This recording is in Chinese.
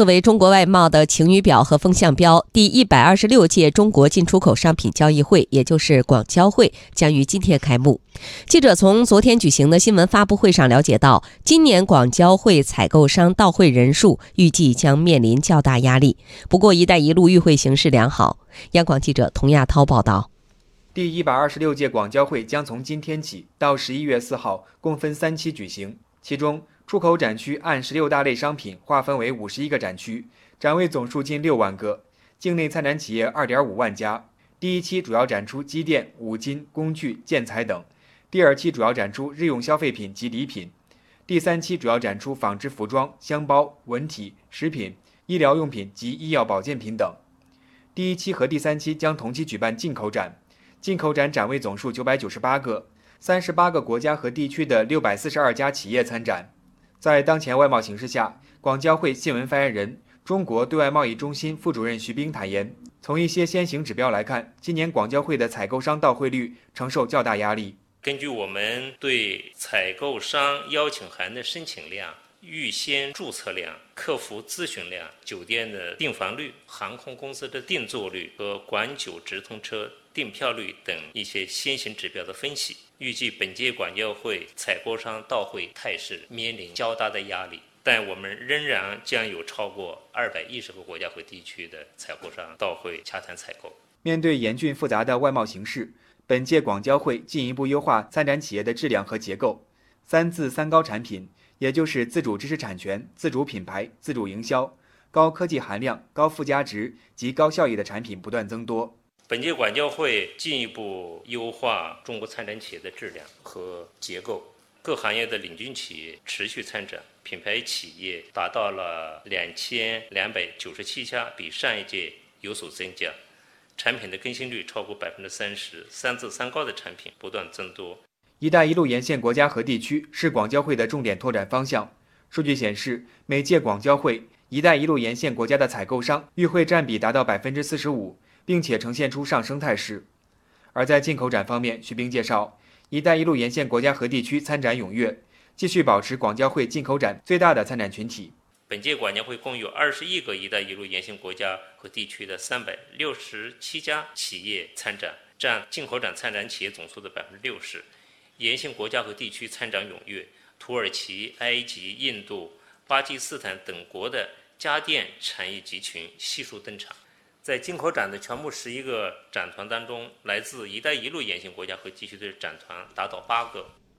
作为中国外贸的晴雨表和风向标，第一百二十六届中国进出口商品交易会，也就是广交会，将于今天开幕。记者从昨天举行的新闻发布会上了解到，今年广交会采购商到会人数预计将面临较大压力。不过，“一带一路”与会形势良好。央广记者童亚涛报道。第一百二十六届广交会将从今天起到十一月四号，共分三期举行，其中。出口展区按十六大类商品划分为五十一个展区，展位总数近六万个，境内参展企业二点五万家。第一期主要展出机电、五金、工具、建材等；第二期主要展出日用消费品及礼品；第三期主要展出纺织服装、箱包、文体、食品、医疗用品及医药保健品等。第一期和第三期将同期举办进口展，进口展展位总数九百九十八个，三十八个国家和地区的六百四十二家企业参展。在当前外贸形势下，广交会新闻发言人、中国对外贸易中心副主任徐冰坦言，从一些先行指标来看，今年广交会的采购商到会率承受较大压力。根据我们对采购商邀请函的申请量、预先注册量、客服咨询量、酒店的订房率、航空公司的订座率和广九直通车订票率等一些先行指标的分析。预计本届广交会采购商到会态势面临较大的压力，但我们仍然将有超过二百一十个国家和地区的采购商到会洽谈采购。面对严峻复杂的外贸形势，本届广交会进一步优化参展企业的质量和结构，三自三高产品，也就是自主知识产权、自主品牌、自主营销，高科技含量、高附加值及高效益的产品不断增多。本届广交会进一步优化中国参展企业的质量和结构，各行业的领军企业持续参展，品牌企业达到了两千两百九十七家，比上一届有所增加。产品的更新率超过百分之三十，三自三高的产品不断增多。“一带一路”沿线国家和地区是广交会的重点拓展方向。数据显示，每届广交会“一带一路”沿线国家的采购商与会占比达到百分之四十五。并且呈现出上升态势。而在进口展方面，徐冰介绍，“一带一路”沿线国家和地区参展踊跃，继续保持广交会进口展最大的参展群体。本届广交会共有二十一个“一带一路”沿线国家和地区的三百六十七家企业参展，占进口展参展企业总数的百分之六十。沿线国家和地区参展踊跃，土耳其、埃及、印度、巴基斯坦等国的家电产业集群悉数登场。在进口展的全部十一个展团当中，来自“一带一路”沿线国家和地区的展团达到八个，